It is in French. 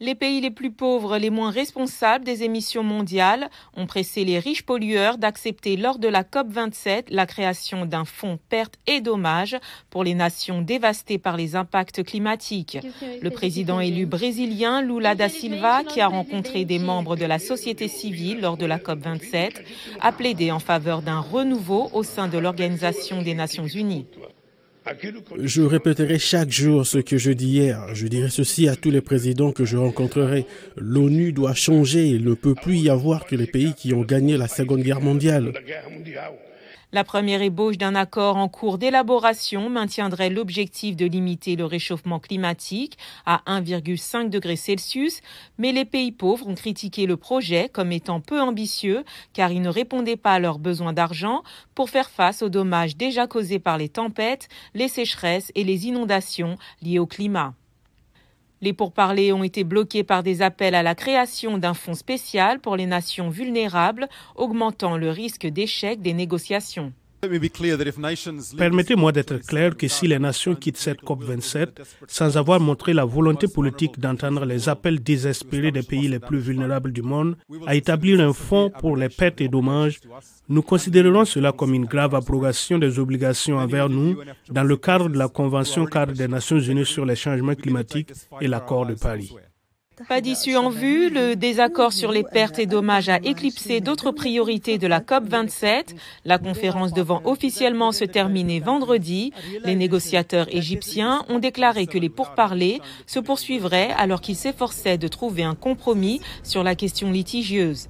Les pays les plus pauvres, les moins responsables des émissions mondiales, ont pressé les riches pollueurs d'accepter lors de la COP27 la création d'un fonds pertes et dommages pour les nations dévastées par les impacts climatiques. Le président élu brésilien Lula da Silva, qui a rencontré des membres de la société civile lors de la COP27, a plaidé en faveur d'un renouveau au sein de l'Organisation des Nations Unies. Je répéterai chaque jour ce que je dis hier. Je dirai ceci à tous les présidents que je rencontrerai. L'ONU doit changer. Il ne peut plus y avoir que les pays qui ont gagné la Seconde Guerre mondiale. La première ébauche d'un accord en cours d'élaboration maintiendrait l'objectif de limiter le réchauffement climatique à 1,5 degré Celsius, mais les pays pauvres ont critiqué le projet comme étant peu ambitieux car il ne répondait pas à leurs besoins d'argent pour faire face aux dommages déjà causés par les tempêtes, les sécheresses et les inondations liées au climat. Les pourparlers ont été bloqués par des appels à la création d'un fonds spécial pour les nations vulnérables, augmentant le risque d'échec des négociations. Permettez-moi d'être clair que si les nations quittent cette COP27 sans avoir montré la volonté politique d'entendre les appels désespérés des pays les plus vulnérables du monde à établir un fonds pour les pertes et dommages, nous considérerons cela comme une grave abrogation des obligations envers nous dans le cadre de la Convention cadre des Nations Unies sur les changements climatiques et l'accord de Paris. Pas d'issue en vue, le désaccord sur les pertes et dommages a éclipsé d'autres priorités de la COP27. La conférence devant officiellement se terminer vendredi, les négociateurs égyptiens ont déclaré que les pourparlers se poursuivraient alors qu'ils s'efforçaient de trouver un compromis sur la question litigieuse.